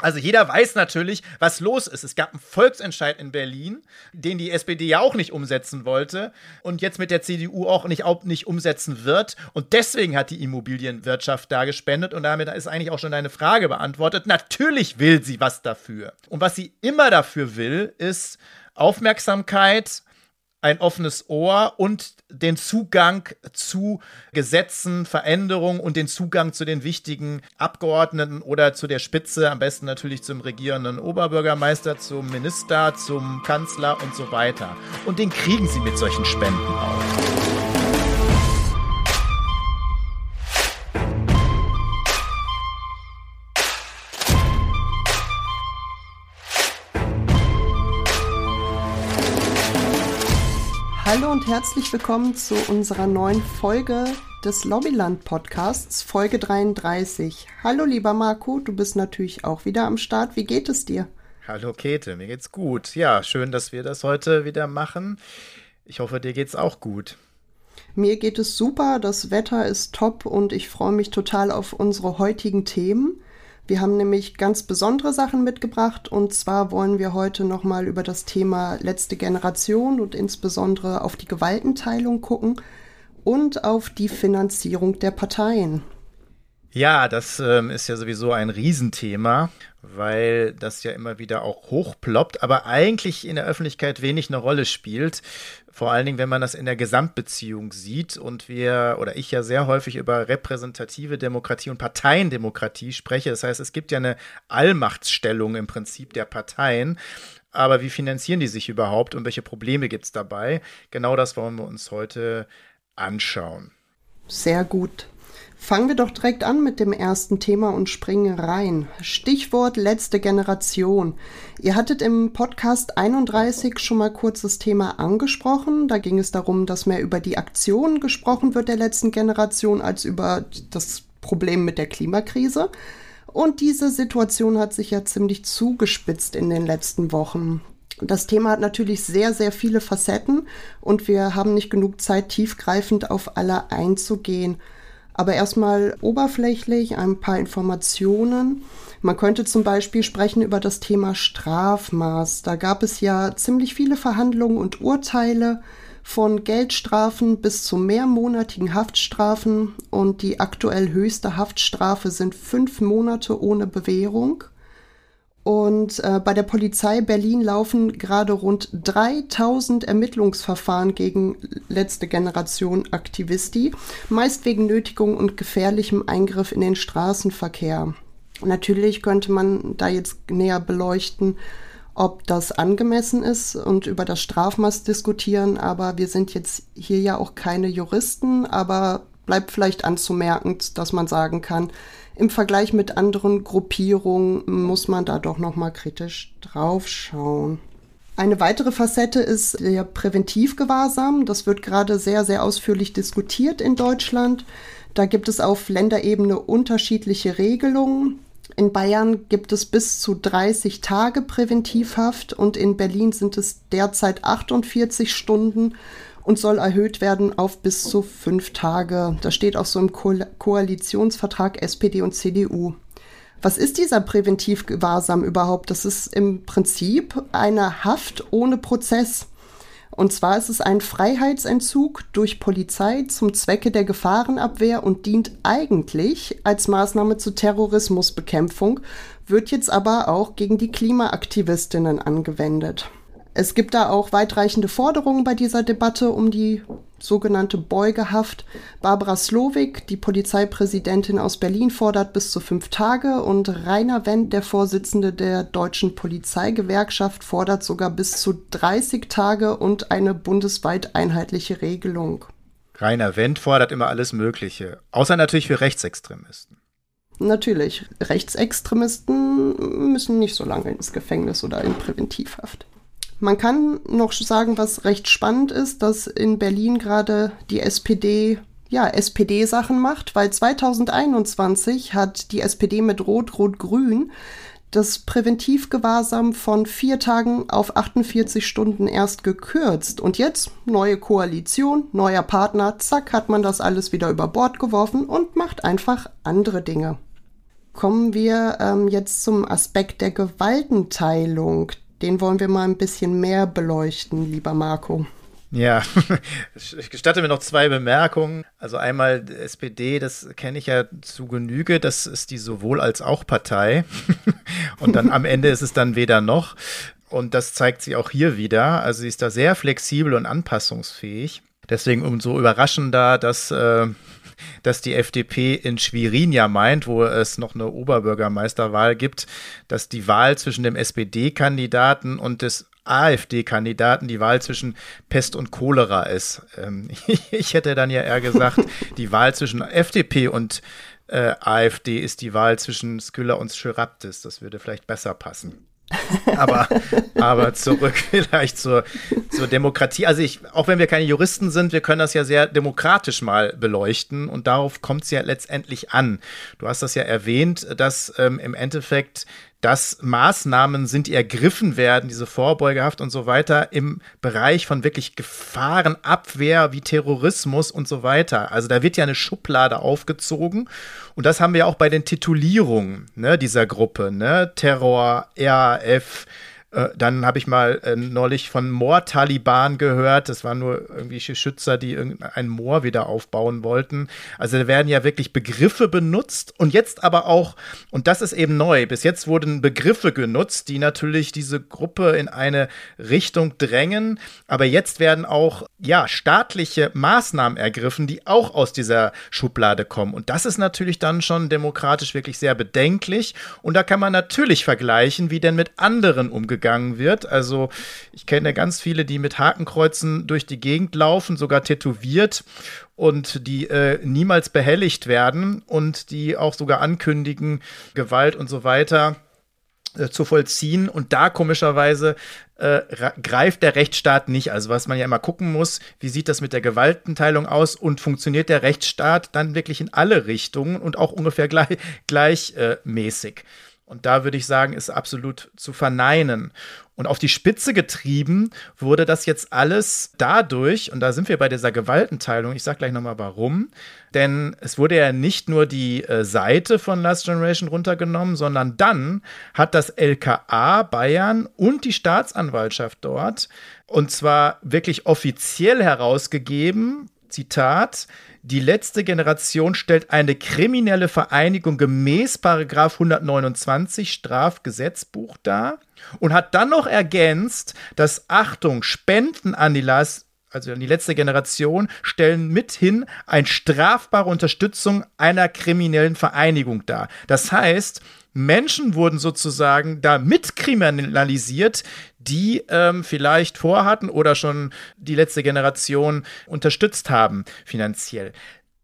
Also jeder weiß natürlich, was los ist. Es gab einen Volksentscheid in Berlin, den die SPD ja auch nicht umsetzen wollte und jetzt mit der CDU auch nicht, auch nicht umsetzen wird. Und deswegen hat die Immobilienwirtschaft da gespendet und damit ist eigentlich auch schon deine Frage beantwortet. Natürlich will sie was dafür. Und was sie immer dafür will, ist Aufmerksamkeit, ein offenes Ohr und den Zugang zu Gesetzen, Veränderungen und den Zugang zu den wichtigen Abgeordneten oder zu der Spitze, am besten natürlich zum regierenden Oberbürgermeister, zum Minister, zum Kanzler und so weiter. Und den kriegen sie mit solchen Spenden auch. Hallo und herzlich willkommen zu unserer neuen Folge des Lobbyland Podcasts, Folge 33. Hallo lieber Marco, du bist natürlich auch wieder am Start. Wie geht es dir? Hallo Käthe, mir geht's gut. Ja, schön, dass wir das heute wieder machen. Ich hoffe, dir geht's auch gut. Mir geht es super, das Wetter ist top und ich freue mich total auf unsere heutigen Themen. Wir haben nämlich ganz besondere Sachen mitgebracht und zwar wollen wir heute nochmal über das Thema letzte Generation und insbesondere auf die Gewaltenteilung gucken und auf die Finanzierung der Parteien. Ja, das ähm, ist ja sowieso ein Riesenthema, weil das ja immer wieder auch hochploppt, aber eigentlich in der Öffentlichkeit wenig eine Rolle spielt. Vor allen Dingen, wenn man das in der Gesamtbeziehung sieht und wir oder ich ja sehr häufig über repräsentative Demokratie und Parteiendemokratie spreche. Das heißt, es gibt ja eine Allmachtsstellung im Prinzip der Parteien. Aber wie finanzieren die sich überhaupt und welche Probleme gibt es dabei? Genau das wollen wir uns heute anschauen. Sehr gut. Fangen wir doch direkt an mit dem ersten Thema und springen rein. Stichwort letzte Generation. Ihr hattet im Podcast 31 schon mal kurz das Thema angesprochen. Da ging es darum, dass mehr über die Aktionen gesprochen wird der letzten Generation als über das Problem mit der Klimakrise. Und diese Situation hat sich ja ziemlich zugespitzt in den letzten Wochen. Das Thema hat natürlich sehr, sehr viele Facetten und wir haben nicht genug Zeit, tiefgreifend auf alle einzugehen. Aber erstmal oberflächlich ein paar Informationen. Man könnte zum Beispiel sprechen über das Thema Strafmaß. Da gab es ja ziemlich viele Verhandlungen und Urteile von Geldstrafen bis zu mehrmonatigen Haftstrafen und die aktuell höchste Haftstrafe sind fünf Monate ohne Bewährung. Und äh, bei der Polizei Berlin laufen gerade rund 3000 Ermittlungsverfahren gegen letzte Generation Aktivisti, meist wegen Nötigung und gefährlichem Eingriff in den Straßenverkehr. Natürlich könnte man da jetzt näher beleuchten, ob das angemessen ist und über das Strafmaß diskutieren, aber wir sind jetzt hier ja auch keine Juristen, aber bleibt vielleicht anzumerken, dass man sagen kann, im Vergleich mit anderen Gruppierungen muss man da doch noch mal kritisch drauf schauen. Eine weitere Facette ist der Präventivgewahrsam. Das wird gerade sehr, sehr ausführlich diskutiert in Deutschland. Da gibt es auf Länderebene unterschiedliche Regelungen. In Bayern gibt es bis zu 30 Tage Präventivhaft und in Berlin sind es derzeit 48 Stunden und soll erhöht werden auf bis zu fünf Tage. Das steht auch so im Ko Koalitionsvertrag SPD und CDU. Was ist dieser Präventivgewahrsam überhaupt? Das ist im Prinzip eine Haft ohne Prozess. Und zwar ist es ein Freiheitsentzug durch Polizei zum Zwecke der Gefahrenabwehr und dient eigentlich als Maßnahme zur Terrorismusbekämpfung, wird jetzt aber auch gegen die Klimaaktivistinnen angewendet. Es gibt da auch weitreichende Forderungen bei dieser Debatte um die sogenannte Beugehaft. Barbara Slowik, die Polizeipräsidentin aus Berlin, fordert bis zu fünf Tage und Rainer Wendt, der Vorsitzende der deutschen Polizeigewerkschaft, fordert sogar bis zu 30 Tage und eine bundesweit einheitliche Regelung. Rainer Wendt fordert immer alles Mögliche, außer natürlich für Rechtsextremisten. Natürlich, Rechtsextremisten müssen nicht so lange ins Gefängnis oder in Präventivhaft. Man kann noch sagen, was recht spannend ist, dass in Berlin gerade die SPD ja, SPD-Sachen macht, weil 2021 hat die SPD mit Rot-Rot-Grün das Präventivgewahrsam von vier Tagen auf 48 Stunden erst gekürzt. Und jetzt neue Koalition, neuer Partner, zack, hat man das alles wieder über Bord geworfen und macht einfach andere Dinge. Kommen wir ähm, jetzt zum Aspekt der Gewaltenteilung. Den wollen wir mal ein bisschen mehr beleuchten, lieber Marco. Ja, ich gestatte mir noch zwei Bemerkungen. Also einmal SPD, das kenne ich ja zu Genüge, das ist die sowohl als auch Partei. Und dann am Ende ist es dann weder noch. Und das zeigt sie auch hier wieder. Also sie ist da sehr flexibel und anpassungsfähig. Deswegen umso überraschender, dass, äh, dass die FDP in Schwerin ja meint, wo es noch eine Oberbürgermeisterwahl gibt, dass die Wahl zwischen dem SPD-Kandidaten und des AfD-Kandidaten die Wahl zwischen Pest und Cholera ist. Ähm, ich hätte dann ja eher gesagt, die Wahl zwischen FDP und äh, AfD ist die Wahl zwischen Skylla und Schraptis. Das würde vielleicht besser passen. Aber, aber zurück vielleicht zur, zur Demokratie. Also ich, auch wenn wir keine Juristen sind, wir können das ja sehr demokratisch mal beleuchten und darauf kommt es ja letztendlich an. Du hast das ja erwähnt, dass ähm, im Endeffekt dass Maßnahmen sind, die ergriffen werden, diese Vorbeugehaft und so weiter, im Bereich von wirklich Gefahrenabwehr wie Terrorismus und so weiter. Also da wird ja eine Schublade aufgezogen. Und das haben wir auch bei den Titulierungen ne, dieser Gruppe. Ne? Terror, RAF, äh, dann habe ich mal äh, neulich von Moor-Taliban gehört. Das waren nur irgendwelche Schützer, die ein Moor wieder aufbauen wollten. Also da werden ja wirklich Begriffe benutzt und jetzt aber auch, und das ist eben neu, bis jetzt wurden Begriffe genutzt, die natürlich diese Gruppe in eine Richtung drängen. Aber jetzt werden auch, ja, staatliche Maßnahmen ergriffen, die auch aus dieser Schublade kommen. Und das ist natürlich dann schon demokratisch wirklich sehr bedenklich. Und da kann man natürlich vergleichen, wie denn mit anderen umgegangen umgegangen wird. Also ich kenne ganz viele, die mit Hakenkreuzen durch die Gegend laufen, sogar tätowiert und die äh, niemals behelligt werden und die auch sogar ankündigen, Gewalt und so weiter äh, zu vollziehen. Und da komischerweise äh, greift der Rechtsstaat nicht. Also was man ja immer gucken muss, wie sieht das mit der Gewaltenteilung aus und funktioniert der Rechtsstaat dann wirklich in alle Richtungen und auch ungefähr gleich, gleichmäßig. Und da würde ich sagen, ist absolut zu verneinen. Und auf die Spitze getrieben wurde das jetzt alles dadurch, und da sind wir bei dieser Gewaltenteilung, ich sage gleich nochmal warum, denn es wurde ja nicht nur die äh, Seite von Last Generation runtergenommen, sondern dann hat das LKA Bayern und die Staatsanwaltschaft dort, und zwar wirklich offiziell herausgegeben, Zitat, die letzte Generation stellt eine kriminelle Vereinigung gemäß Paragraf 129 Strafgesetzbuch dar und hat dann noch ergänzt, dass Achtung, Spenden an die Last also die letzte Generation, stellen mithin eine strafbare Unterstützung einer kriminellen Vereinigung dar. Das heißt, Menschen wurden sozusagen da mitkriminalisiert, die ähm, vielleicht vorhatten oder schon die letzte Generation unterstützt haben finanziell.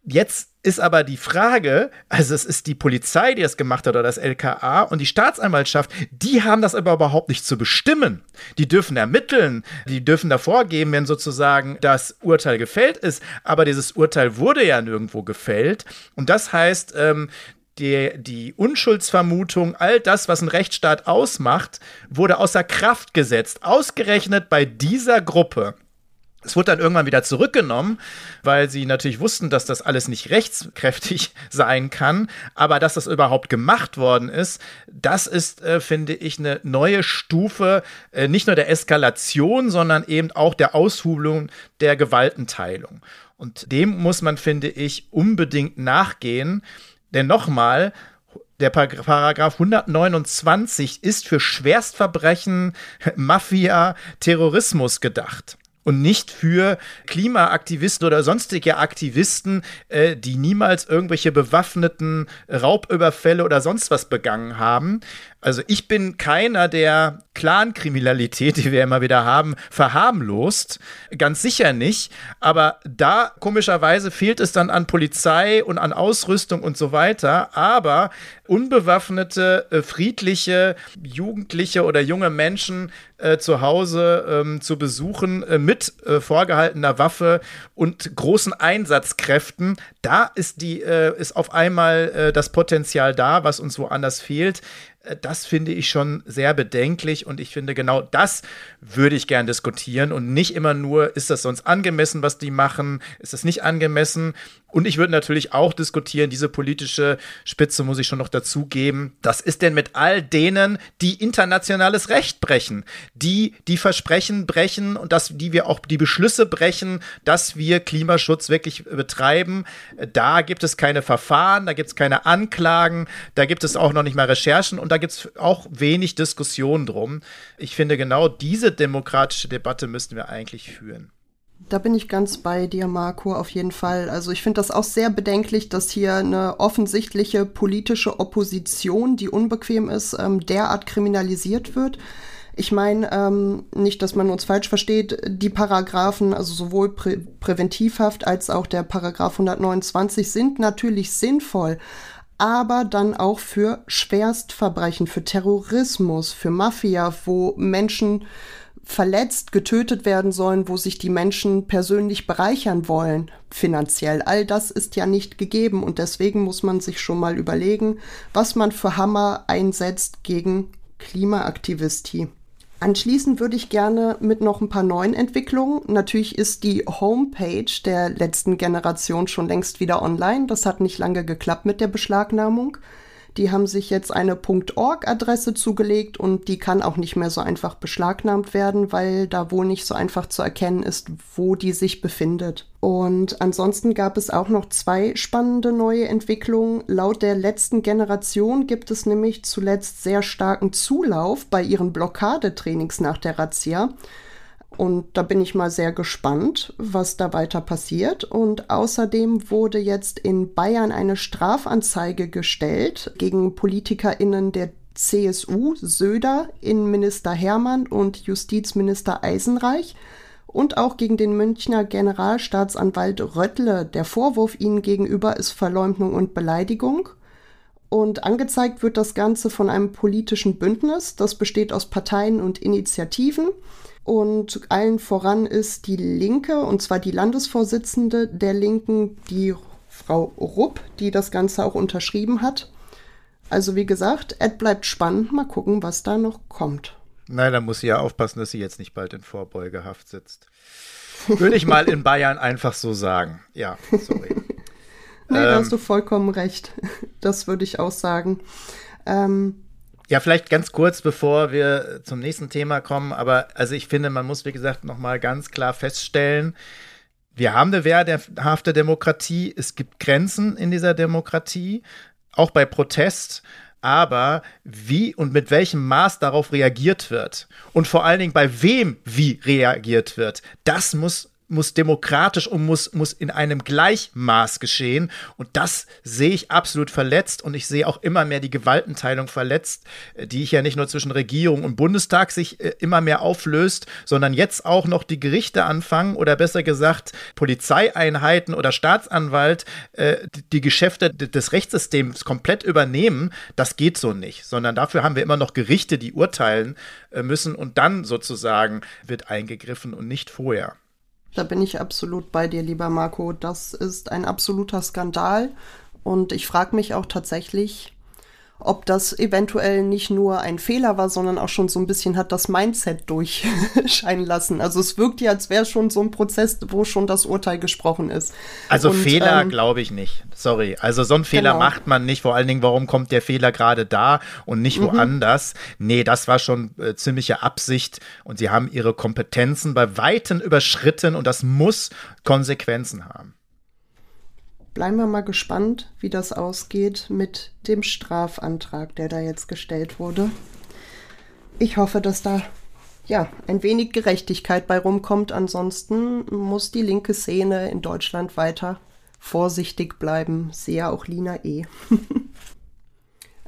Jetzt ist aber die Frage, also es ist die Polizei, die das gemacht hat oder das LKA und die Staatsanwaltschaft, die haben das aber überhaupt nicht zu bestimmen. Die dürfen ermitteln, die dürfen da vorgeben, wenn sozusagen das Urteil gefällt ist, aber dieses Urteil wurde ja nirgendwo gefällt und das heißt, ähm, die, die Unschuldsvermutung, all das, was ein Rechtsstaat ausmacht, wurde außer Kraft gesetzt. Ausgerechnet bei dieser Gruppe. Es wurde dann irgendwann wieder zurückgenommen, weil sie natürlich wussten, dass das alles nicht rechtskräftig sein kann. Aber dass das überhaupt gemacht worden ist, das ist, äh, finde ich, eine neue Stufe, äh, nicht nur der Eskalation, sondern eben auch der Aushubelung der Gewaltenteilung. Und dem muss man, finde ich, unbedingt nachgehen. Denn nochmal, der Paragraph 129 ist für Schwerstverbrechen, Mafia, Terrorismus gedacht und nicht für Klimaaktivisten oder sonstige Aktivisten, äh, die niemals irgendwelche bewaffneten Raubüberfälle oder sonst was begangen haben. Also ich bin keiner, der Clankriminalität, die wir immer wieder haben, verharmlost. Ganz sicher nicht. Aber da komischerweise fehlt es dann an Polizei und an Ausrüstung und so weiter. Aber unbewaffnete, äh, friedliche Jugendliche oder junge Menschen äh, zu Hause ähm, zu besuchen äh, mit äh, vorgehaltener Waffe und großen Einsatzkräften, da ist die äh, ist auf einmal äh, das Potenzial da, was uns woanders fehlt. Äh, das finde ich schon sehr bedenklich und ich finde genau das würde ich gern diskutieren und nicht immer nur, ist das sonst angemessen, was die machen, ist das nicht angemessen und ich würde natürlich auch diskutieren, diese politische Spitze muss ich schon noch dazugeben. Was ist denn mit all denen, die internationales Recht brechen, die die Versprechen brechen und dass die wir auch die Beschlüsse brechen, dass wir Klimaschutz wirklich betreiben? Da gibt es keine Verfahren, da gibt es keine Anklagen, da gibt es auch noch nicht mal Recherchen und da gibt es auch wenig Diskussion drum. Ich finde, genau diese demokratische Debatte müssten wir eigentlich führen. Da bin ich ganz bei dir, Marco, auf jeden Fall. Also ich finde das auch sehr bedenklich, dass hier eine offensichtliche politische Opposition, die unbequem ist, ähm, derart kriminalisiert wird. Ich meine, ähm, nicht, dass man uns falsch versteht, die Paragraphen, also sowohl Prä Präventivhaft als auch der Paragraph 129 sind natürlich sinnvoll, aber dann auch für Schwerstverbrechen, für Terrorismus, für Mafia, wo Menschen verletzt, getötet werden sollen, wo sich die Menschen persönlich bereichern wollen, finanziell. All das ist ja nicht gegeben und deswegen muss man sich schon mal überlegen, was man für Hammer einsetzt gegen Klimaaktivisti. Anschließend würde ich gerne mit noch ein paar neuen Entwicklungen. Natürlich ist die Homepage der letzten Generation schon längst wieder online. Das hat nicht lange geklappt mit der Beschlagnahmung. Die haben sich jetzt eine .org-Adresse zugelegt und die kann auch nicht mehr so einfach beschlagnahmt werden, weil da wohl nicht so einfach zu erkennen ist, wo die sich befindet. Und ansonsten gab es auch noch zwei spannende neue Entwicklungen. Laut der letzten Generation gibt es nämlich zuletzt sehr starken Zulauf bei ihren Blockadetrainings nach der Razzia. Und da bin ich mal sehr gespannt, was da weiter passiert. Und außerdem wurde jetzt in Bayern eine Strafanzeige gestellt gegen PolitikerInnen der CSU, Söder, Innenminister Hermann und Justizminister Eisenreich und auch gegen den Münchner Generalstaatsanwalt Röttle. Der Vorwurf ihnen gegenüber ist Verleumdung und Beleidigung. Und angezeigt wird das Ganze von einem politischen Bündnis, das besteht aus Parteien und Initiativen. Und allen voran ist die Linke, und zwar die Landesvorsitzende der Linken, die Frau Rupp, die das Ganze auch unterschrieben hat. Also wie gesagt, Ed bleibt spannend. Mal gucken, was da noch kommt. Nein, da muss sie ja aufpassen, dass sie jetzt nicht bald in Vorbeugehaft sitzt. Würde ich mal in Bayern einfach so sagen. Ja, sorry. nee, ähm, da hast du vollkommen recht. Das würde ich auch sagen. Ähm, ja, vielleicht ganz kurz, bevor wir zum nächsten Thema kommen, aber also ich finde, man muss, wie gesagt, nochmal ganz klar feststellen, wir haben eine wehrhafte Demokratie, es gibt Grenzen in dieser Demokratie, auch bei Protest, aber wie und mit welchem Maß darauf reagiert wird und vor allen Dingen bei wem wie reagiert wird, das muss muss demokratisch und muss, muss in einem Gleichmaß geschehen. Und das sehe ich absolut verletzt. Und ich sehe auch immer mehr die Gewaltenteilung verletzt, äh, die ich ja nicht nur zwischen Regierung und Bundestag sich äh, immer mehr auflöst, sondern jetzt auch noch die Gerichte anfangen oder besser gesagt Polizeieinheiten oder Staatsanwalt äh, die Geschäfte des Rechtssystems komplett übernehmen. Das geht so nicht, sondern dafür haben wir immer noch Gerichte, die urteilen äh, müssen und dann sozusagen wird eingegriffen und nicht vorher. Da bin ich absolut bei dir, lieber Marco. Das ist ein absoluter Skandal. Und ich frage mich auch tatsächlich, ob das eventuell nicht nur ein Fehler war, sondern auch schon so ein bisschen hat das Mindset durchscheinen lassen. Also es wirkt ja, als wäre schon so ein Prozess, wo schon das Urteil gesprochen ist. Also Und, Fehler ähm, glaube ich nicht. Sorry. Also so einen Fehler genau. macht man nicht. Vor allen Dingen, warum kommt der Fehler gerade da und nicht mhm. woanders? Nee, das war schon äh, ziemliche Absicht und sie haben ihre Kompetenzen bei Weitem überschritten und das muss Konsequenzen haben bleiben wir mal gespannt, wie das ausgeht mit dem Strafantrag, der da jetzt gestellt wurde. Ich hoffe, dass da ja ein wenig Gerechtigkeit bei rumkommt. Ansonsten muss die linke Szene in Deutschland weiter vorsichtig bleiben. Sehe auch Lina E.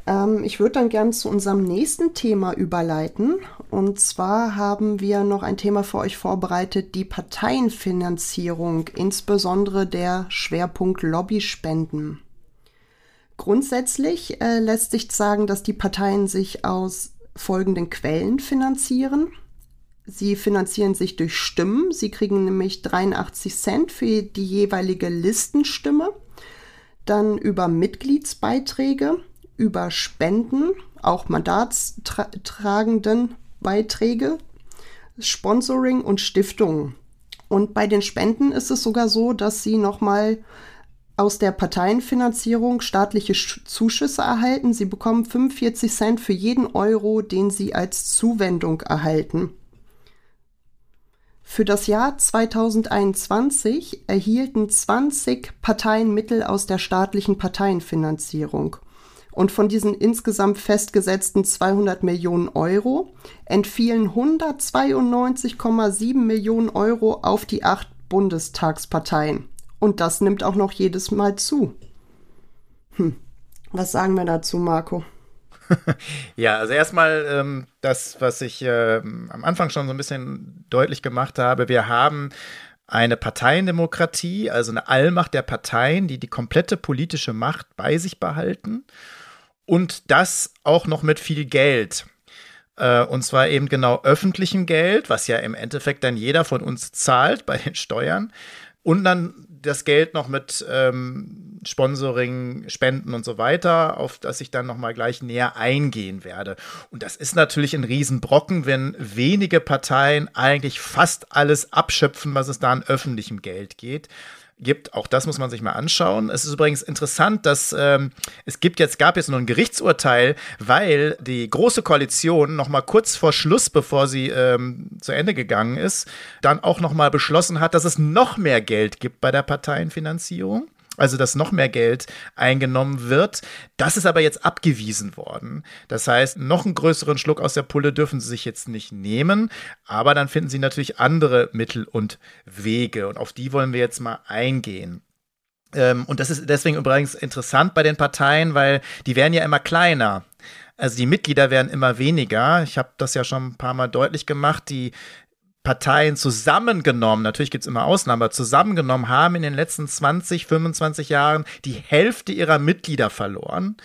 Ähm, ich würde dann gern zu unserem nächsten Thema überleiten. Und zwar haben wir noch ein Thema für euch vorbereitet, die Parteienfinanzierung, insbesondere der Schwerpunkt Lobbyspenden. Grundsätzlich äh, lässt sich sagen, dass die Parteien sich aus folgenden Quellen finanzieren. Sie finanzieren sich durch Stimmen. Sie kriegen nämlich 83 Cent für die jeweilige Listenstimme. Dann über Mitgliedsbeiträge über Spenden, auch Mandatstragenden Beiträge, Sponsoring und Stiftungen. Und bei den Spenden ist es sogar so, dass sie nochmal aus der Parteienfinanzierung staatliche Zuschüsse erhalten. Sie bekommen 45 Cent für jeden Euro, den sie als Zuwendung erhalten. Für das Jahr 2021 erhielten 20 Parteien Mittel aus der staatlichen Parteienfinanzierung. Und von diesen insgesamt festgesetzten 200 Millionen Euro entfielen 192,7 Millionen Euro auf die acht Bundestagsparteien. Und das nimmt auch noch jedes Mal zu. Hm. Was sagen wir dazu, Marco? ja, also erstmal ähm, das, was ich äh, am Anfang schon so ein bisschen deutlich gemacht habe. Wir haben eine Parteiendemokratie, also eine Allmacht der Parteien, die die komplette politische Macht bei sich behalten und das auch noch mit viel Geld. Äh, und zwar eben genau öffentlichem Geld, was ja im Endeffekt dann jeder von uns zahlt bei den Steuern. Und dann das Geld noch mit ähm, Sponsoring, Spenden und so weiter, auf das ich dann noch mal gleich näher eingehen werde. Und das ist natürlich ein Riesenbrocken, wenn wenige Parteien eigentlich fast alles abschöpfen, was es da an öffentlichem Geld geht gibt. Auch das muss man sich mal anschauen. Es ist übrigens interessant, dass ähm, es gibt jetzt, gab jetzt nur ein Gerichtsurteil, weil die Große Koalition noch mal kurz vor Schluss, bevor sie ähm, zu Ende gegangen ist, dann auch noch mal beschlossen hat, dass es noch mehr Geld gibt bei der Parteienfinanzierung also dass noch mehr Geld eingenommen wird. Das ist aber jetzt abgewiesen worden. Das heißt, noch einen größeren Schluck aus der Pulle dürfen sie sich jetzt nicht nehmen, aber dann finden sie natürlich andere Mittel und Wege und auf die wollen wir jetzt mal eingehen. Ähm, und das ist deswegen übrigens interessant bei den Parteien, weil die werden ja immer kleiner. Also die Mitglieder werden immer weniger. Ich habe das ja schon ein paar Mal deutlich gemacht. Die Parteien zusammengenommen, natürlich gibt es immer Ausnahmen, aber zusammengenommen haben in den letzten 20, 25 Jahren die Hälfte ihrer Mitglieder verloren.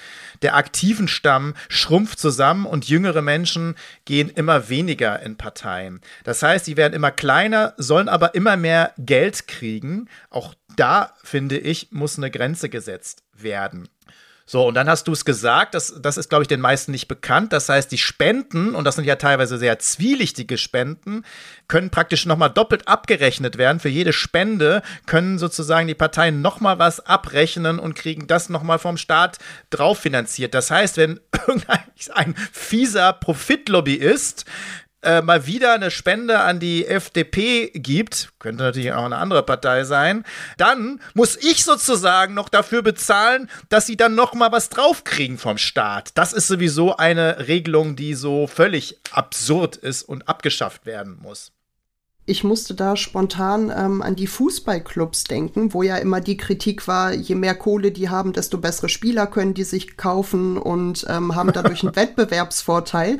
Der aktiven Stamm schrumpft zusammen und jüngere Menschen gehen immer weniger in Parteien. Das heißt, die werden immer kleiner, sollen aber immer mehr Geld kriegen. Auch da, finde ich, muss eine Grenze gesetzt werden. So, und dann hast du es gesagt, das, das ist, glaube ich, den meisten nicht bekannt. Das heißt, die Spenden, und das sind ja teilweise sehr zwielichtige Spenden, können praktisch nochmal doppelt abgerechnet werden. Für jede Spende können sozusagen die Parteien nochmal was abrechnen und kriegen das nochmal vom Staat drauf finanziert. Das heißt, wenn irgendein fieser Profitlobbyist äh, mal wieder eine Spende an die FDP gibt, könnte natürlich auch eine andere Partei sein, dann muss ich sozusagen noch dafür bezahlen, dass sie dann noch mal was draufkriegen vom Staat. Das ist sowieso eine Regelung, die so völlig absurd ist und abgeschafft werden muss ich musste da spontan ähm, an die Fußballclubs denken, wo ja immer die Kritik war, je mehr Kohle die haben, desto bessere Spieler können die sich kaufen und ähm, haben dadurch einen Wettbewerbsvorteil.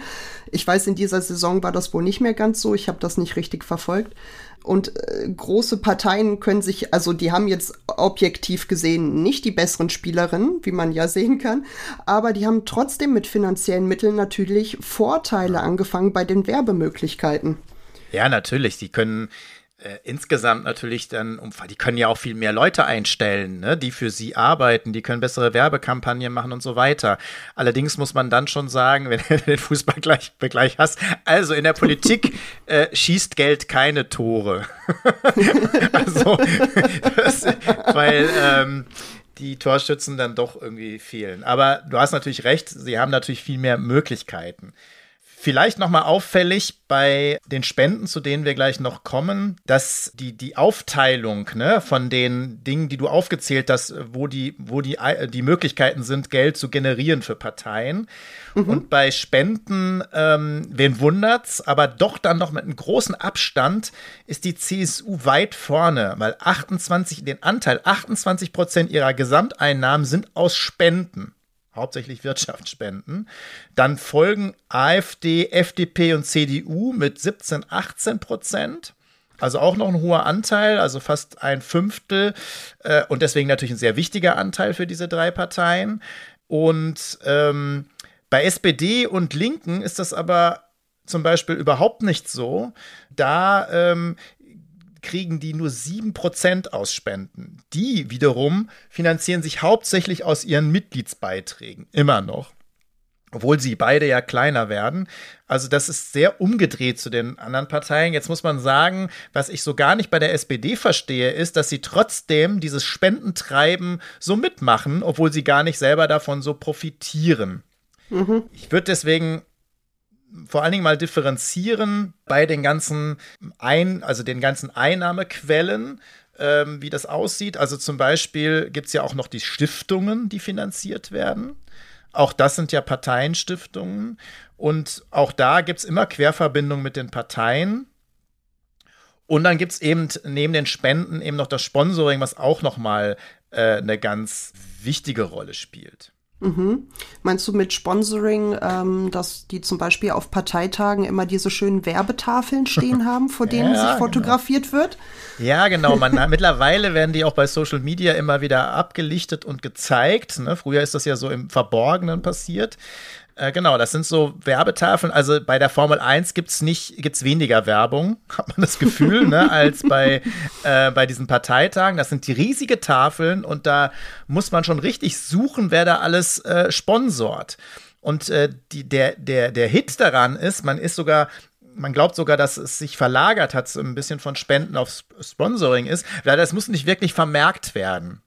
Ich weiß, in dieser Saison war das wohl nicht mehr ganz so. Ich habe das nicht richtig verfolgt. Und äh, große Parteien können sich, also die haben jetzt objektiv gesehen nicht die besseren Spielerinnen, wie man ja sehen kann, aber die haben trotzdem mit finanziellen Mitteln natürlich Vorteile angefangen bei den Werbemöglichkeiten. Ja, natürlich. Die können äh, insgesamt natürlich dann, die können ja auch viel mehr Leute einstellen, ne, die für sie arbeiten, die können bessere Werbekampagnen machen und so weiter. Allerdings muss man dann schon sagen, wenn du den Fußball gleich, gleich hast, also in der Politik äh, schießt Geld keine Tore. also, das, weil ähm, die Torschützen dann doch irgendwie fehlen. Aber du hast natürlich recht, sie haben natürlich viel mehr Möglichkeiten. Vielleicht nochmal auffällig bei den Spenden, zu denen wir gleich noch kommen, dass die, die Aufteilung ne, von den Dingen, die du aufgezählt hast, wo die, wo die, die Möglichkeiten sind, Geld zu generieren für Parteien. Mhm. Und bei Spenden, ähm, wen wundert's, aber doch dann noch mit einem großen Abstand ist die CSU weit vorne, weil 28, den Anteil 28 Prozent ihrer Gesamteinnahmen sind aus Spenden hauptsächlich Wirtschaftsspenden. Dann folgen AfD, FDP und CDU mit 17, 18 Prozent. Also auch noch ein hoher Anteil, also fast ein Fünftel äh, und deswegen natürlich ein sehr wichtiger Anteil für diese drei Parteien. Und ähm, bei SPD und Linken ist das aber zum Beispiel überhaupt nicht so. Da ähm, kriegen die nur 7% aus Spenden. Die wiederum finanzieren sich hauptsächlich aus ihren Mitgliedsbeiträgen, immer noch. obwohl sie beide ja kleiner werden. Also das ist sehr umgedreht zu den anderen Parteien. Jetzt muss man sagen, was ich so gar nicht bei der SPD verstehe, ist, dass sie trotzdem dieses Spendentreiben so mitmachen, obwohl sie gar nicht selber davon so profitieren. Mhm. Ich würde deswegen vor allen Dingen mal differenzieren bei den ganzen Ein, also den ganzen Einnahmequellen, ähm, wie das aussieht. Also zum Beispiel gibt es ja auch noch die Stiftungen, die finanziert werden. Auch das sind ja Parteienstiftungen. Und auch da gibt es immer Querverbindungen mit den Parteien. Und dann gibt es eben neben den Spenden eben noch das Sponsoring, was auch nochmal äh, eine ganz wichtige Rolle spielt. Mhm. Meinst du mit Sponsoring, ähm, dass die zum Beispiel auf Parteitagen immer diese schönen Werbetafeln stehen haben, vor denen ja, sich fotografiert genau. wird? Ja, genau. Man, mittlerweile werden die auch bei Social Media immer wieder abgelichtet und gezeigt. Ne? Früher ist das ja so im Verborgenen passiert. Äh, genau, das sind so Werbetafeln. Also bei der Formel 1 gibt es nicht, gibt's weniger Werbung, hat man das Gefühl, ne, als bei, äh, bei diesen Parteitagen. Das sind die riesige Tafeln und da muss man schon richtig suchen, wer da alles äh, sponsort. Und äh, die, der, der, der Hit daran ist, man ist sogar man glaubt sogar, dass es sich verlagert hat, so ein bisschen von Spenden auf Sponsoring ist, weil das muss nicht wirklich vermerkt werden.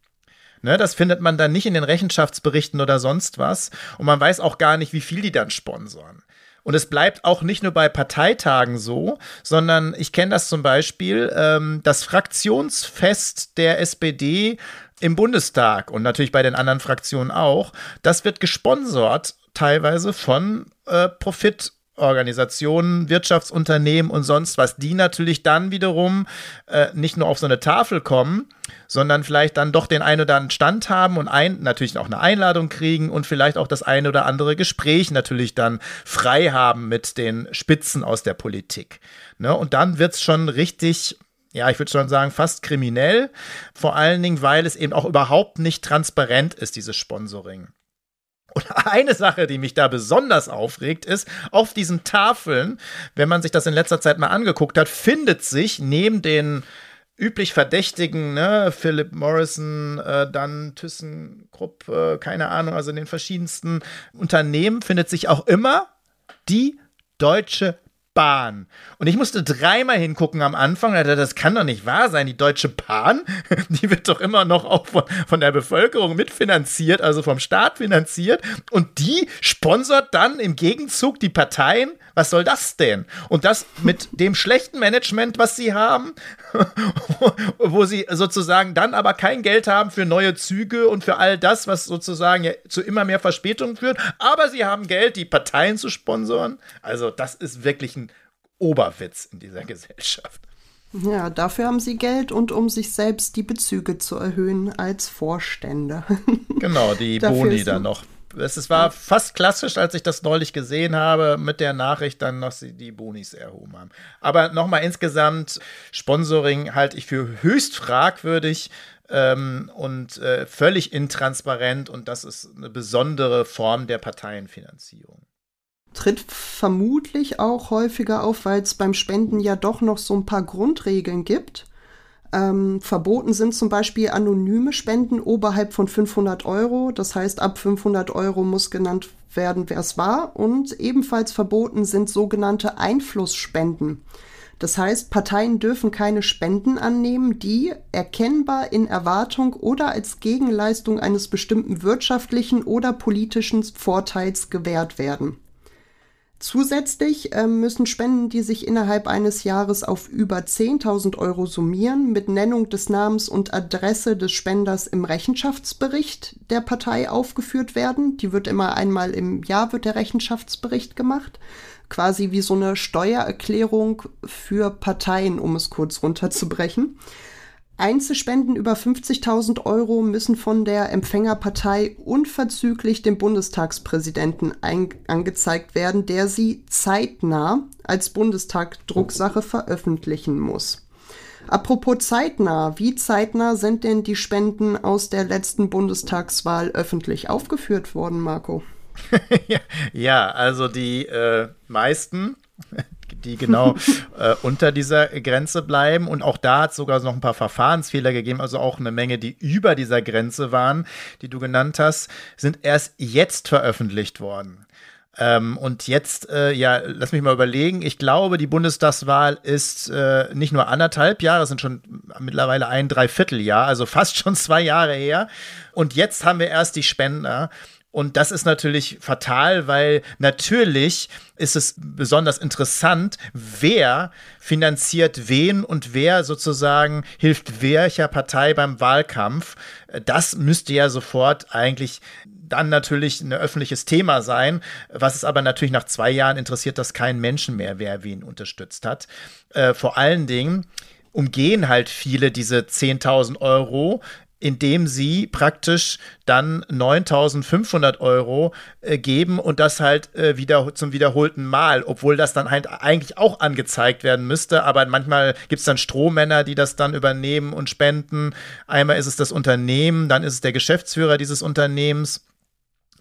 Ne, das findet man dann nicht in den Rechenschaftsberichten oder sonst was. Und man weiß auch gar nicht, wie viel die dann sponsoren. Und es bleibt auch nicht nur bei Parteitagen so, sondern ich kenne das zum Beispiel, ähm, das Fraktionsfest der SPD im Bundestag und natürlich bei den anderen Fraktionen auch, das wird gesponsert teilweise von äh, Profit Organisationen, Wirtschaftsunternehmen und sonst was, die natürlich dann wiederum äh, nicht nur auf so eine Tafel kommen, sondern vielleicht dann doch den einen oder anderen Stand haben und ein, natürlich auch eine Einladung kriegen und vielleicht auch das eine oder andere Gespräch natürlich dann frei haben mit den Spitzen aus der Politik. Ne? Und dann wird es schon richtig ja, ich würde schon sagen, fast kriminell. Vor allen Dingen, weil es eben auch überhaupt nicht transparent ist, dieses Sponsoring. Und eine Sache, die mich da besonders aufregt, ist, auf diesen Tafeln, wenn man sich das in letzter Zeit mal angeguckt hat, findet sich neben den üblich Verdächtigen, ne, Philip Morrison, äh, dann ThyssenKrupp, äh, keine Ahnung, also in den verschiedensten Unternehmen findet sich auch immer die Deutsche Bahn. Und ich musste dreimal hingucken am Anfang. Das kann doch nicht wahr sein. Die Deutsche Bahn, die wird doch immer noch auch von, von der Bevölkerung mitfinanziert, also vom Staat finanziert. Und die sponsert dann im Gegenzug die Parteien. Was soll das denn? Und das mit dem schlechten Management, was sie haben, wo sie sozusagen dann aber kein Geld haben für neue Züge und für all das, was sozusagen zu immer mehr Verspätungen führt. Aber sie haben Geld, die Parteien zu sponsoren. Also, das ist wirklich ein Oberwitz in dieser Gesellschaft. Ja, dafür haben sie Geld und um sich selbst die Bezüge zu erhöhen als Vorstände. Genau, die Boni dann noch. Es war fast klassisch, als ich das neulich gesehen habe, mit der Nachricht dann noch die Bonis erhoben haben. Aber nochmal insgesamt, Sponsoring halte ich für höchst fragwürdig ähm, und äh, völlig intransparent und das ist eine besondere Form der Parteienfinanzierung tritt vermutlich auch häufiger auf, weil es beim Spenden ja doch noch so ein paar Grundregeln gibt. Ähm, verboten sind zum Beispiel anonyme Spenden oberhalb von 500 Euro. Das heißt, ab 500 Euro muss genannt werden, wer es war. Und ebenfalls verboten sind sogenannte Einflussspenden. Das heißt, Parteien dürfen keine Spenden annehmen, die erkennbar in Erwartung oder als Gegenleistung eines bestimmten wirtschaftlichen oder politischen Vorteils gewährt werden. Zusätzlich äh, müssen Spenden, die sich innerhalb eines Jahres auf über 10.000 Euro summieren, mit Nennung des Namens und Adresse des Spenders im Rechenschaftsbericht der Partei aufgeführt werden. Die wird immer einmal im Jahr wird der Rechenschaftsbericht gemacht. Quasi wie so eine Steuererklärung für Parteien, um es kurz runterzubrechen. Einzelspenden über 50.000 Euro müssen von der Empfängerpartei unverzüglich dem Bundestagspräsidenten angezeigt werden, der sie zeitnah als Bundestag-Drucksache veröffentlichen muss. Apropos zeitnah, wie zeitnah sind denn die Spenden aus der letzten Bundestagswahl öffentlich aufgeführt worden, Marco? ja, also die äh, meisten die genau äh, unter dieser Grenze bleiben. Und auch da hat es sogar noch ein paar Verfahrensfehler gegeben, also auch eine Menge, die über dieser Grenze waren, die du genannt hast, sind erst jetzt veröffentlicht worden. Ähm, und jetzt, äh, ja, lass mich mal überlegen. Ich glaube, die Bundestagswahl ist äh, nicht nur anderthalb Jahre, es sind schon mittlerweile ein Dreivierteljahr, also fast schon zwei Jahre her. Und jetzt haben wir erst die Spender. Und das ist natürlich fatal, weil natürlich ist es besonders interessant, wer finanziert wen und wer sozusagen hilft welcher Partei beim Wahlkampf. Das müsste ja sofort eigentlich dann natürlich ein öffentliches Thema sein, was es aber natürlich nach zwei Jahren interessiert, dass kein Menschen mehr, wer wen unterstützt hat. Äh, vor allen Dingen umgehen halt viele diese 10.000 Euro, indem sie praktisch dann 9.500 Euro äh, geben und das halt äh, wieder zum wiederholten Mal, obwohl das dann halt eigentlich auch angezeigt werden müsste. Aber manchmal gibt es dann Strohmänner, die das dann übernehmen und spenden. Einmal ist es das Unternehmen, dann ist es der Geschäftsführer dieses Unternehmens.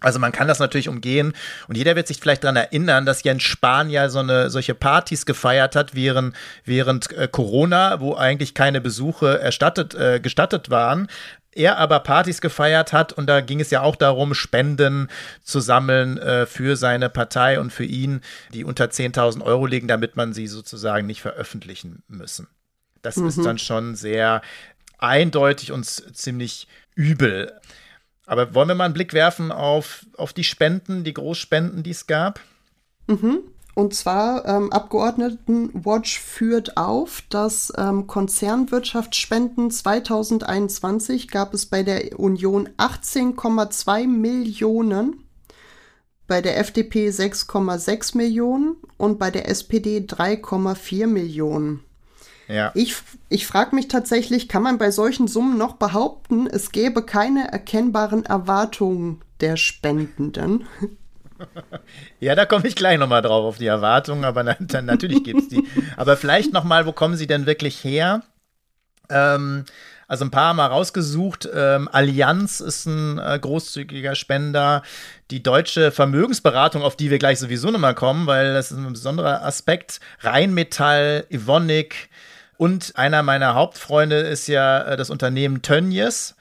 Also man kann das natürlich umgehen und jeder wird sich vielleicht daran erinnern, dass Jens Spahn ja so eine solche Partys gefeiert hat während während äh, Corona, wo eigentlich keine Besuche erstattet äh, gestattet waren. Er aber Partys gefeiert hat und da ging es ja auch darum, Spenden zu sammeln äh, für seine Partei und für ihn, die unter 10.000 Euro liegen, damit man sie sozusagen nicht veröffentlichen müssen. Das mhm. ist dann schon sehr eindeutig und ziemlich übel. Aber wollen wir mal einen Blick werfen auf, auf die Spenden, die Großspenden, die es gab? Mhm. Und zwar ähm, Abgeordnetenwatch führt auf, dass ähm, Konzernwirtschaftsspenden 2021 gab es bei der Union 18,2 Millionen, bei der FDP 6,6 Millionen und bei der SPD 3,4 Millionen. Ja. Ich, ich frage mich tatsächlich, kann man bei solchen Summen noch behaupten, es gäbe keine erkennbaren Erwartungen der Spendenden? Ja, da komme ich gleich nochmal drauf auf die Erwartungen, aber na, dann, natürlich gibt es die. Aber vielleicht nochmal, wo kommen sie denn wirklich her? Ähm, also ein paar mal rausgesucht. Ähm, Allianz ist ein äh, großzügiger Spender. Die deutsche Vermögensberatung, auf die wir gleich sowieso nochmal kommen, weil das ist ein besonderer Aspekt. Rheinmetall, Evonik, und einer meiner Hauptfreunde ist ja äh, das Unternehmen Tönnies.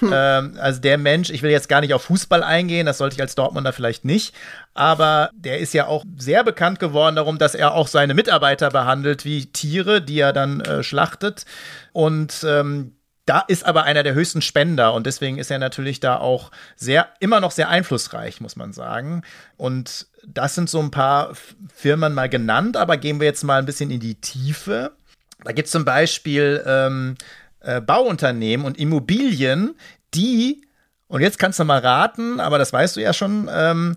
Hm. Ähm, also der Mensch, ich will jetzt gar nicht auf Fußball eingehen, das sollte ich als Dortmunder vielleicht nicht, aber der ist ja auch sehr bekannt geworden darum, dass er auch seine Mitarbeiter behandelt wie Tiere, die er dann äh, schlachtet. Und ähm, da ist aber einer der höchsten Spender und deswegen ist er natürlich da auch sehr, immer noch sehr einflussreich, muss man sagen. Und das sind so ein paar Firmen mal genannt, aber gehen wir jetzt mal ein bisschen in die Tiefe. Da gibt es zum Beispiel ähm, äh, Bauunternehmen und Immobilien, die, und jetzt kannst du mal raten, aber das weißt du ja schon, ähm,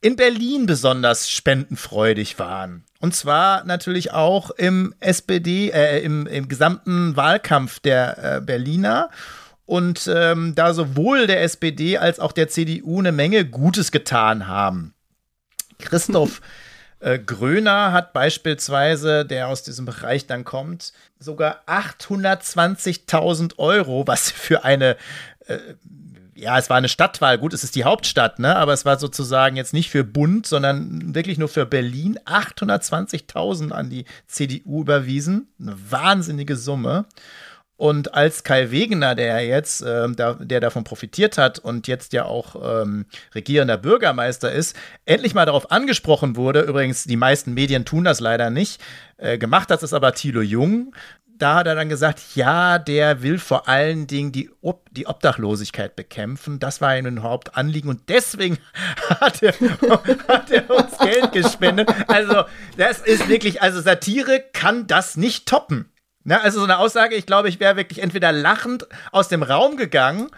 in Berlin besonders spendenfreudig waren. Und zwar natürlich auch im SPD, äh, im, im gesamten Wahlkampf der äh, Berliner. Und ähm, da sowohl der SPD als auch der CDU eine Menge Gutes getan haben. Christoph Äh, Gröner hat beispielsweise, der aus diesem Bereich dann kommt, sogar 820.000 Euro, was für eine äh, ja, es war eine Stadtwahl. Gut, es ist die Hauptstadt, ne? Aber es war sozusagen jetzt nicht für Bund, sondern wirklich nur für Berlin. 820.000 an die CDU überwiesen. Eine wahnsinnige Summe. Und als Kai Wegener, der jetzt, äh, da, der davon profitiert hat und jetzt ja auch ähm, regierender Bürgermeister ist, endlich mal darauf angesprochen wurde, übrigens, die meisten Medien tun das leider nicht, äh, gemacht hat es aber Thilo Jung. Da hat er dann gesagt, ja, der will vor allen Dingen die, Ob die Obdachlosigkeit bekämpfen. Das war ihm ein Hauptanliegen und deswegen hat er, hat er uns Geld gespendet. Also, das ist wirklich, also Satire kann das nicht toppen. Ne, also so eine Aussage, ich glaube, ich wäre wirklich entweder lachend aus dem Raum gegangen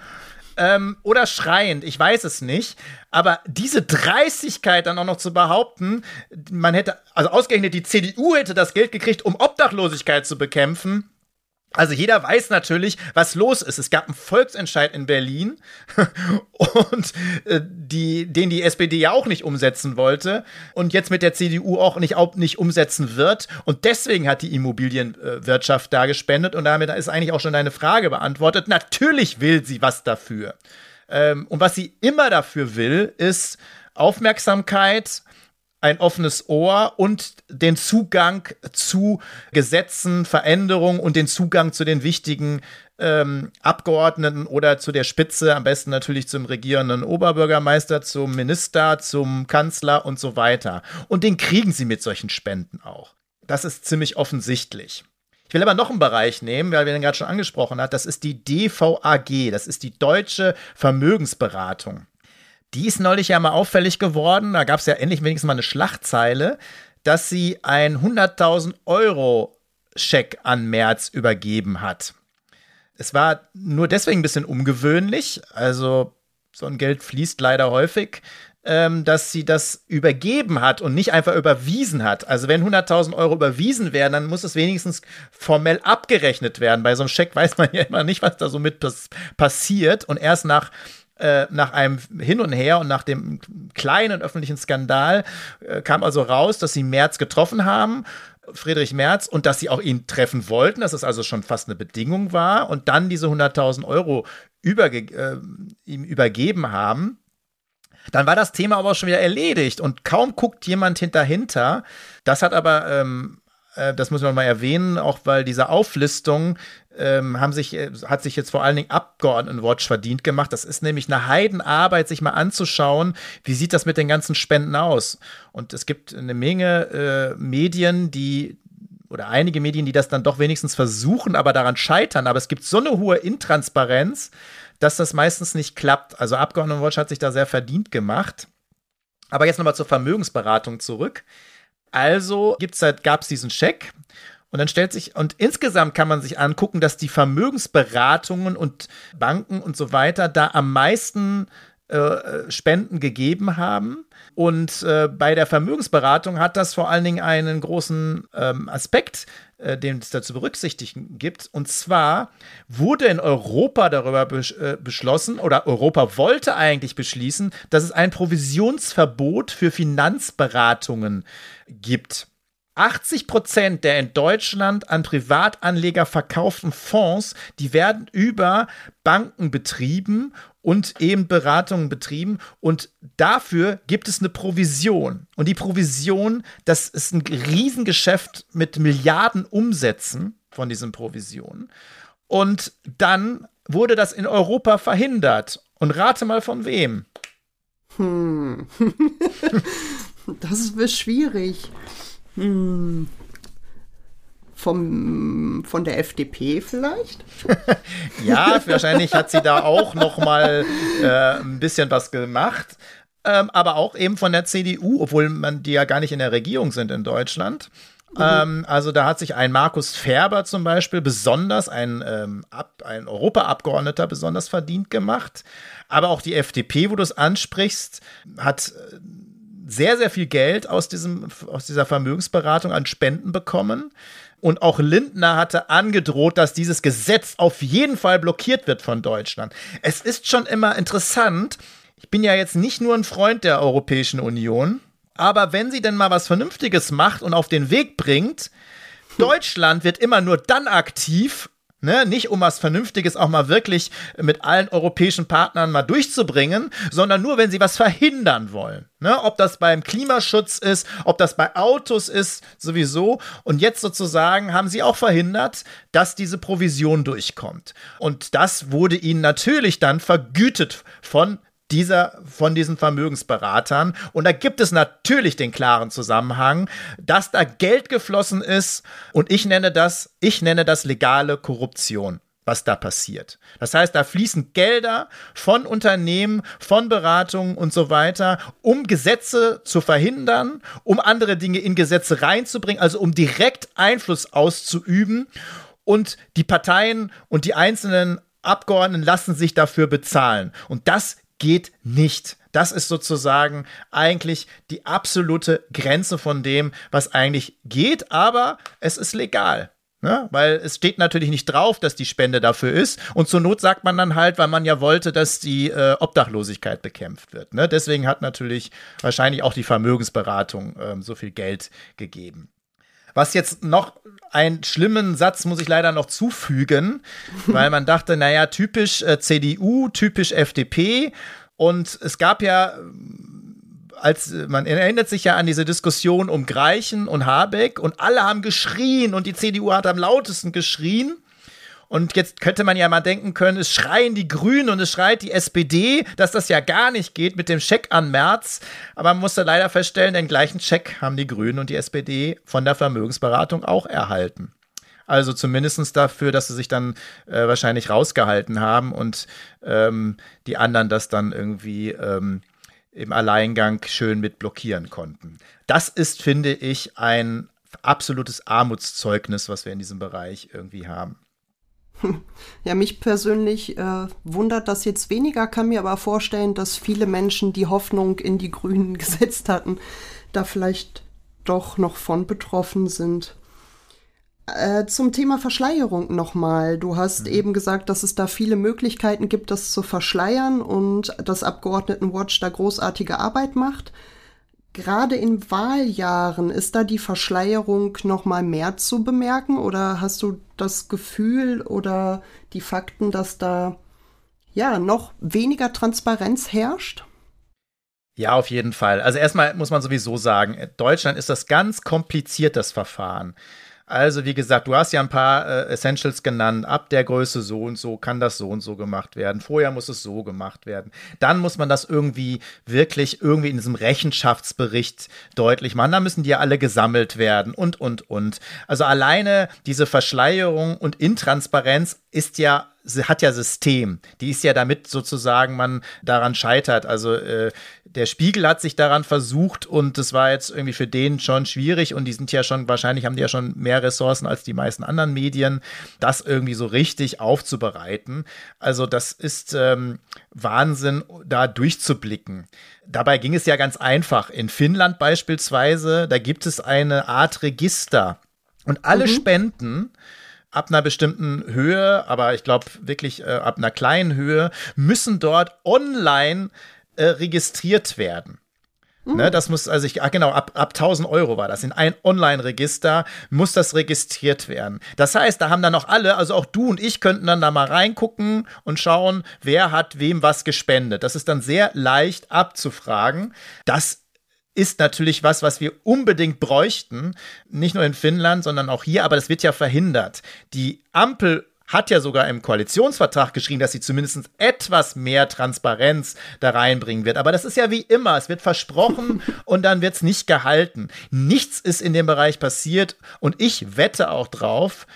ähm, oder schreiend, ich weiß es nicht. Aber diese Dreistigkeit dann auch noch zu behaupten, man hätte, also ausgerechnet die CDU hätte das Geld gekriegt, um Obdachlosigkeit zu bekämpfen, also jeder weiß natürlich, was los ist. Es gab einen Volksentscheid in Berlin und äh, die, den die SPD ja auch nicht umsetzen wollte und jetzt mit der CDU auch nicht, auch nicht umsetzen wird. Und deswegen hat die Immobilienwirtschaft da gespendet und damit ist eigentlich auch schon deine Frage beantwortet. Natürlich will sie was dafür. Ähm, und was sie immer dafür will, ist Aufmerksamkeit, ein offenes Ohr und den Zugang zu Gesetzen, Veränderungen und den Zugang zu den wichtigen ähm, Abgeordneten oder zu der Spitze, am besten natürlich zum regierenden Oberbürgermeister, zum Minister, zum Kanzler und so weiter. Und den kriegen sie mit solchen Spenden auch. Das ist ziemlich offensichtlich. Ich will aber noch einen Bereich nehmen, weil wir den gerade schon angesprochen hat. Das ist die DVAG, das ist die Deutsche Vermögensberatung. Die ist neulich ja mal auffällig geworden. Da gab es ja endlich wenigstens mal eine Schlachtzeile, dass sie ein 100.000 Euro Scheck an März übergeben hat. Es war nur deswegen ein bisschen ungewöhnlich. Also so ein Geld fließt leider häufig ähm, dass sie das übergeben hat und nicht einfach überwiesen hat. Also wenn 100.000 Euro überwiesen werden, dann muss es wenigstens formell abgerechnet werden. Bei so einem Scheck weiß man ja immer nicht, was da so mit passiert. Und erst nach äh, nach einem Hin und Her und nach dem kleinen öffentlichen Skandal äh, kam also raus, dass sie Merz getroffen haben, Friedrich Merz, und dass sie auch ihn treffen wollten, dass es also schon fast eine Bedingung war und dann diese 100.000 Euro überge äh, ihm übergeben haben. Dann war das Thema aber schon wieder erledigt und kaum guckt jemand hinterhinter. Das hat aber, ähm, äh, das muss man mal erwähnen, auch weil diese Auflistung ähm, haben sich, äh, hat sich jetzt vor allen Dingen Abgeordnetenwatch verdient gemacht. Das ist nämlich eine Heidenarbeit, sich mal anzuschauen, wie sieht das mit den ganzen Spenden aus. Und es gibt eine Menge äh, Medien, die oder einige Medien, die das dann doch wenigstens versuchen, aber daran scheitern. Aber es gibt so eine hohe Intransparenz, dass das meistens nicht klappt. Also Abgeordnetenwatch hat sich da sehr verdient gemacht. Aber jetzt nochmal zur Vermögensberatung zurück. Also gab es diesen Scheck und dann stellt sich, und insgesamt kann man sich angucken, dass die Vermögensberatungen und Banken und so weiter da am meisten äh, Spenden gegeben haben. Und äh, bei der Vermögensberatung hat das vor allen Dingen einen großen ähm, Aspekt, äh, den es da zu berücksichtigen gibt. Und zwar wurde in Europa darüber besch äh, beschlossen, oder Europa wollte eigentlich beschließen, dass es ein Provisionsverbot für Finanzberatungen gibt. 80 Prozent der in Deutschland an Privatanleger verkauften Fonds, die werden über Banken betrieben und eben Beratungen betrieben. Und dafür gibt es eine Provision. Und die Provision, das ist ein Riesengeschäft mit Milliarden Umsätzen von diesen Provisionen. Und dann wurde das in Europa verhindert. Und rate mal von wem. Hm. das wird schwierig. Hm vom, von der FDP vielleicht? ja, wahrscheinlich hat sie da auch noch mal äh, ein bisschen was gemacht. Ähm, aber auch eben von der CDU, obwohl man die ja gar nicht in der Regierung sind in Deutschland. Mhm. Ähm, also da hat sich ein Markus Ferber zum Beispiel besonders, ein, ähm, Ab, ein Europaabgeordneter besonders verdient gemacht. Aber auch die FDP, wo du es ansprichst, hat äh, sehr, sehr viel Geld aus, diesem, aus dieser Vermögensberatung an Spenden bekommen. Und auch Lindner hatte angedroht, dass dieses Gesetz auf jeden Fall blockiert wird von Deutschland. Es ist schon immer interessant. Ich bin ja jetzt nicht nur ein Freund der Europäischen Union, aber wenn sie denn mal was Vernünftiges macht und auf den Weg bringt, Deutschland wird immer nur dann aktiv, Ne, nicht um was Vernünftiges auch mal wirklich mit allen europäischen Partnern mal durchzubringen, sondern nur, wenn sie was verhindern wollen. Ne, ob das beim Klimaschutz ist, ob das bei Autos ist, sowieso. Und jetzt sozusagen haben sie auch verhindert, dass diese Provision durchkommt. Und das wurde ihnen natürlich dann vergütet von dieser, von diesen Vermögensberatern. Und da gibt es natürlich den klaren Zusammenhang, dass da Geld geflossen ist. Und ich nenne das, ich nenne das legale Korruption was da passiert. Das heißt, da fließen Gelder von Unternehmen, von Beratungen und so weiter, um Gesetze zu verhindern, um andere Dinge in Gesetze reinzubringen, also um direkt Einfluss auszuüben. Und die Parteien und die einzelnen Abgeordneten lassen sich dafür bezahlen. Und das geht nicht. Das ist sozusagen eigentlich die absolute Grenze von dem, was eigentlich geht, aber es ist legal. Ne? Weil es steht natürlich nicht drauf, dass die Spende dafür ist. Und zur Not sagt man dann halt, weil man ja wollte, dass die äh, Obdachlosigkeit bekämpft wird. Ne? Deswegen hat natürlich wahrscheinlich auch die Vermögensberatung äh, so viel Geld gegeben. Was jetzt noch einen schlimmen Satz muss ich leider noch zufügen, weil man dachte, naja, typisch äh, CDU, typisch FDP. Und es gab ja, als man erinnert sich ja an diese Diskussion um Greichen und Habeck und alle haben geschrien und die CDU hat am lautesten geschrien. Und jetzt könnte man ja mal denken können, es schreien die Grünen und es schreit die SPD, dass das ja gar nicht geht mit dem Scheck an März. Aber man musste leider feststellen, den gleichen Scheck haben die Grünen und die SPD von der Vermögensberatung auch erhalten. Also zumindest dafür, dass sie sich dann äh, wahrscheinlich rausgehalten haben und ähm, die anderen das dann irgendwie ähm, im Alleingang schön mit blockieren konnten. Das ist, finde ich, ein absolutes Armutszeugnis, was wir in diesem Bereich irgendwie haben. Ja, mich persönlich äh, wundert das jetzt weniger, kann mir aber vorstellen, dass viele Menschen, die Hoffnung in die Grünen gesetzt hatten, da vielleicht doch noch von betroffen sind. Äh, zum Thema Verschleierung nochmal. Du hast mhm. eben gesagt, dass es da viele Möglichkeiten gibt, das zu verschleiern und dass Abgeordnetenwatch da großartige Arbeit macht. Gerade in Wahljahren ist da die Verschleierung nochmal mehr zu bemerken oder hast du das Gefühl oder die Fakten, dass da ja noch weniger Transparenz herrscht? Ja, auf jeden Fall. Also erstmal muss man sowieso sagen, Deutschland ist das ganz kompliziert, das Verfahren. Also, wie gesagt, du hast ja ein paar äh, Essentials genannt. Ab der Größe so und so kann das so und so gemacht werden. Vorher muss es so gemacht werden. Dann muss man das irgendwie wirklich irgendwie in diesem Rechenschaftsbericht deutlich machen. Da müssen die ja alle gesammelt werden und, und, und. Also alleine diese Verschleierung und Intransparenz ist ja hat ja System. Die ist ja damit sozusagen man daran scheitert. Also äh, der Spiegel hat sich daran versucht und das war jetzt irgendwie für den schon schwierig und die sind ja schon, wahrscheinlich haben die ja schon mehr Ressourcen als die meisten anderen Medien, das irgendwie so richtig aufzubereiten. Also das ist ähm, Wahnsinn, da durchzublicken. Dabei ging es ja ganz einfach. In Finnland beispielsweise, da gibt es eine Art Register und alle mhm. Spenden, ab einer bestimmten Höhe, aber ich glaube wirklich äh, ab einer kleinen Höhe, müssen dort online äh, registriert werden. Mhm. Ne, das muss, also ich, ah, genau, ab, ab 1000 Euro war das. In ein Online-Register muss das registriert werden. Das heißt, da haben dann auch alle, also auch du und ich könnten dann da mal reingucken und schauen, wer hat wem was gespendet. Das ist dann sehr leicht abzufragen. Das ist natürlich was, was wir unbedingt bräuchten. Nicht nur in Finnland, sondern auch hier, aber das wird ja verhindert. Die Ampel hat ja sogar im Koalitionsvertrag geschrieben, dass sie zumindest etwas mehr Transparenz da reinbringen wird. Aber das ist ja wie immer. Es wird versprochen und dann wird es nicht gehalten. Nichts ist in dem Bereich passiert und ich wette auch drauf.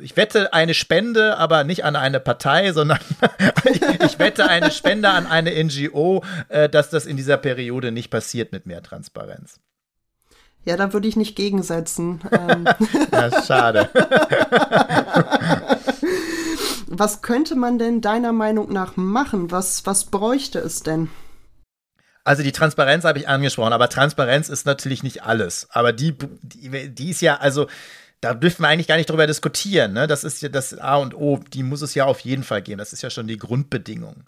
Ich wette eine Spende, aber nicht an eine Partei, sondern ich wette eine Spende an eine NGO, äh, dass das in dieser Periode nicht passiert mit mehr Transparenz. Ja, da würde ich nicht gegensetzen. Ähm. ja, schade. Was könnte man denn deiner Meinung nach machen? Was, was bräuchte es denn? Also die Transparenz habe ich angesprochen, aber Transparenz ist natürlich nicht alles. Aber die, die, die ist ja, also da dürfen wir eigentlich gar nicht drüber diskutieren. Ne? Das ist ja das A und O, die muss es ja auf jeden Fall geben. Das ist ja schon die Grundbedingung.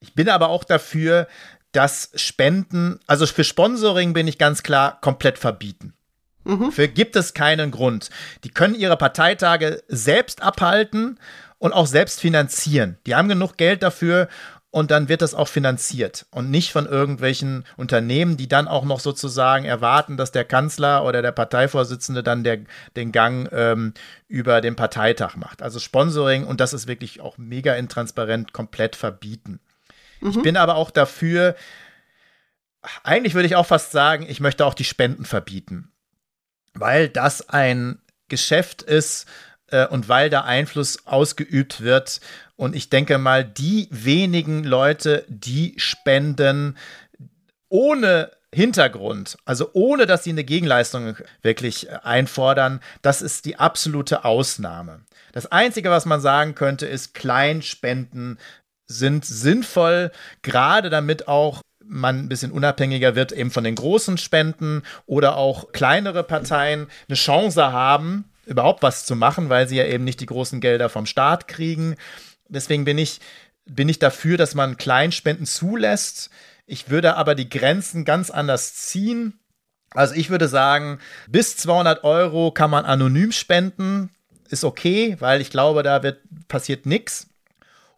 Ich bin aber auch dafür, dass Spenden, also für Sponsoring bin ich ganz klar komplett verbieten. Mhm. Für gibt es keinen Grund. Die können ihre Parteitage selbst abhalten und auch selbst finanzieren. Die haben genug Geld dafür und dann wird das auch finanziert und nicht von irgendwelchen Unternehmen, die dann auch noch sozusagen erwarten, dass der Kanzler oder der Parteivorsitzende dann der, den Gang ähm, über den Parteitag macht. Also Sponsoring und das ist wirklich auch mega intransparent komplett verbieten. Mhm. Ich bin aber auch dafür, eigentlich würde ich auch fast sagen, ich möchte auch die Spenden verbieten, weil das ein Geschäft ist äh, und weil da Einfluss ausgeübt wird. Und ich denke mal, die wenigen Leute, die spenden ohne Hintergrund, also ohne dass sie eine Gegenleistung wirklich einfordern, das ist die absolute Ausnahme. Das Einzige, was man sagen könnte, ist, Kleinspenden sind sinnvoll, gerade damit auch man ein bisschen unabhängiger wird eben von den großen Spenden oder auch kleinere Parteien eine Chance haben, überhaupt was zu machen, weil sie ja eben nicht die großen Gelder vom Staat kriegen. Deswegen bin ich, bin ich dafür, dass man Kleinspenden zulässt. Ich würde aber die Grenzen ganz anders ziehen. Also ich würde sagen, bis 200 Euro kann man anonym spenden. Ist okay, weil ich glaube, da wird, passiert nichts.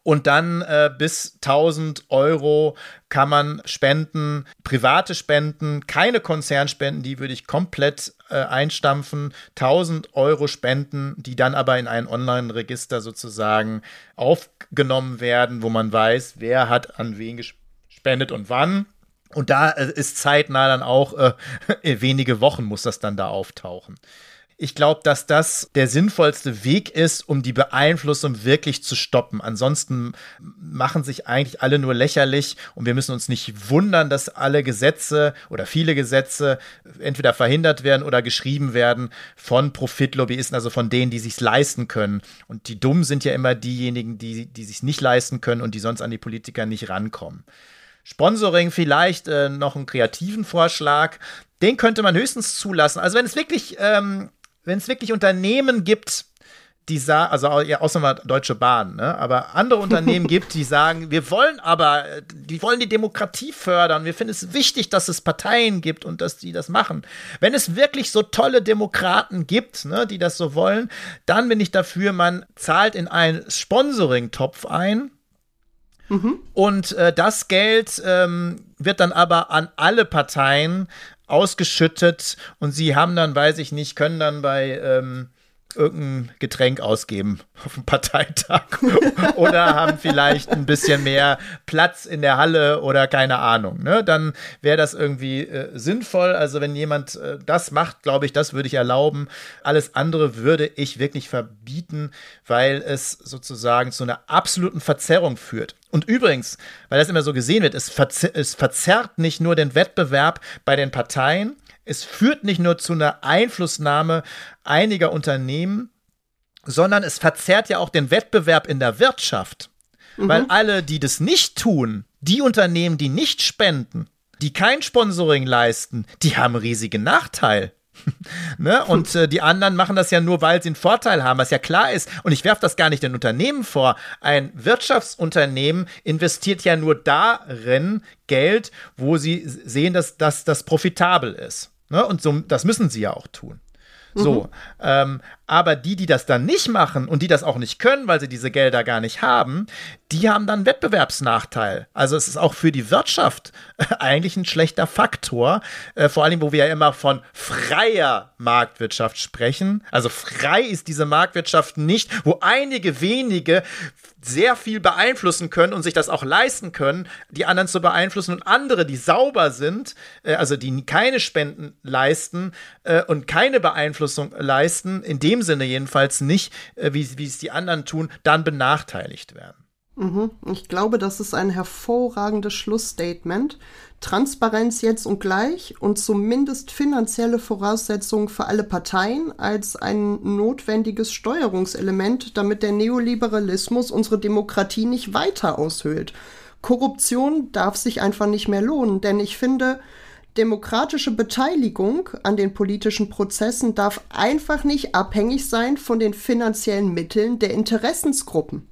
Und dann äh, bis 1000 Euro kann man spenden, private Spenden, keine Konzernspenden, die würde ich komplett äh, einstampfen. 1000 Euro Spenden, die dann aber in ein Online-Register sozusagen aufgenommen werden, wo man weiß, wer hat an wen gespendet und wann. Und da äh, ist zeitnah dann auch äh, wenige Wochen muss das dann da auftauchen. Ich glaube, dass das der sinnvollste Weg ist, um die Beeinflussung wirklich zu stoppen. Ansonsten machen sich eigentlich alle nur lächerlich und wir müssen uns nicht wundern, dass alle Gesetze oder viele Gesetze entweder verhindert werden oder geschrieben werden von Profitlobbyisten, also von denen, die sich leisten können. Und die Dummen sind ja immer diejenigen, die, die sich nicht leisten können und die sonst an die Politiker nicht rankommen. Sponsoring vielleicht äh, noch einen kreativen Vorschlag. Den könnte man höchstens zulassen. Also wenn es wirklich ähm, wenn es wirklich Unternehmen gibt, die sagen, also ja, außer mal Deutsche Bahn, ne? aber andere Unternehmen gibt, die sagen, wir wollen aber, die wollen die Demokratie fördern. Wir finden es wichtig, dass es Parteien gibt und dass die das machen. Wenn es wirklich so tolle Demokraten gibt, ne, die das so wollen, dann bin ich dafür, man zahlt in einen Sponsoring-Topf ein. Mhm. Und äh, das Geld ähm, wird dann aber an alle Parteien ausgeschüttet und sie haben dann, weiß ich nicht, können dann bei ähm, irgendein Getränk ausgeben auf dem Parteitag oder haben vielleicht ein bisschen mehr Platz in der Halle oder keine Ahnung. Ne? Dann wäre das irgendwie äh, sinnvoll. Also wenn jemand äh, das macht, glaube ich, das würde ich erlauben. Alles andere würde ich wirklich verbieten, weil es sozusagen zu einer absoluten Verzerrung führt. Und übrigens, weil das immer so gesehen wird, es, verzer es verzerrt nicht nur den Wettbewerb bei den Parteien, es führt nicht nur zu einer Einflussnahme einiger Unternehmen, sondern es verzerrt ja auch den Wettbewerb in der Wirtschaft. Mhm. Weil alle, die das nicht tun, die Unternehmen, die nicht spenden, die kein Sponsoring leisten, die haben riesigen Nachteil. ne? Und äh, die anderen machen das ja nur, weil sie einen Vorteil haben, was ja klar ist. Und ich werfe das gar nicht den Unternehmen vor. Ein Wirtschaftsunternehmen investiert ja nur darin Geld, wo sie sehen, dass, dass das profitabel ist. Ne? Und so, das müssen sie ja auch tun. So, mhm. ähm, aber die, die das dann nicht machen und die das auch nicht können, weil sie diese Gelder gar nicht haben, die haben dann Wettbewerbsnachteil. Also es ist auch für die Wirtschaft eigentlich ein schlechter Faktor, äh, vor allem, wo wir ja immer von freier Marktwirtschaft sprechen. Also frei ist diese Marktwirtschaft nicht, wo einige wenige sehr viel beeinflussen können und sich das auch leisten können, die anderen zu beeinflussen und andere, die sauber sind, äh, also die keine Spenden leisten äh, und keine Beeinflussung leisten, in dem Sinne jedenfalls nicht, äh, wie, wie es die anderen tun, dann benachteiligt werden. Mhm. Ich glaube, das ist ein hervorragendes Schlussstatement. Transparenz jetzt und gleich und zumindest finanzielle Voraussetzungen für alle Parteien als ein notwendiges Steuerungselement, damit der Neoliberalismus unsere Demokratie nicht weiter aushöhlt. Korruption darf sich einfach nicht mehr lohnen, denn ich finde, demokratische Beteiligung an den politischen Prozessen darf einfach nicht abhängig sein von den finanziellen Mitteln der Interessensgruppen.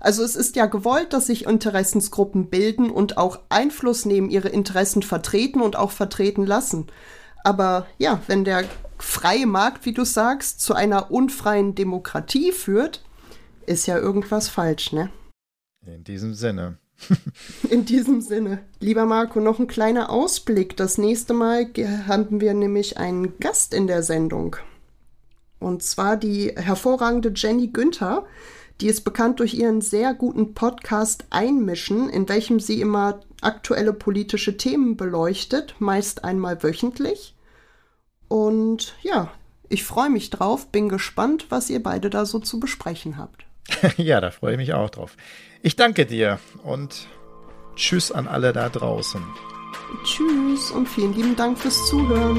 Also es ist ja gewollt, dass sich Interessensgruppen bilden und auch Einfluss nehmen, ihre Interessen vertreten und auch vertreten lassen. Aber ja, wenn der freie Markt, wie du sagst, zu einer unfreien Demokratie führt, ist ja irgendwas falsch, ne? In diesem Sinne. In diesem Sinne. Lieber Marco, noch ein kleiner Ausblick. Das nächste Mal haben wir nämlich einen Gast in der Sendung. Und zwar die hervorragende Jenny Günther. Die ist bekannt durch ihren sehr guten Podcast Einmischen, in welchem sie immer aktuelle politische Themen beleuchtet, meist einmal wöchentlich. Und ja, ich freue mich drauf, bin gespannt, was ihr beide da so zu besprechen habt. ja, da freue ich mich auch drauf. Ich danke dir und tschüss an alle da draußen. Tschüss und vielen lieben Dank fürs Zuhören.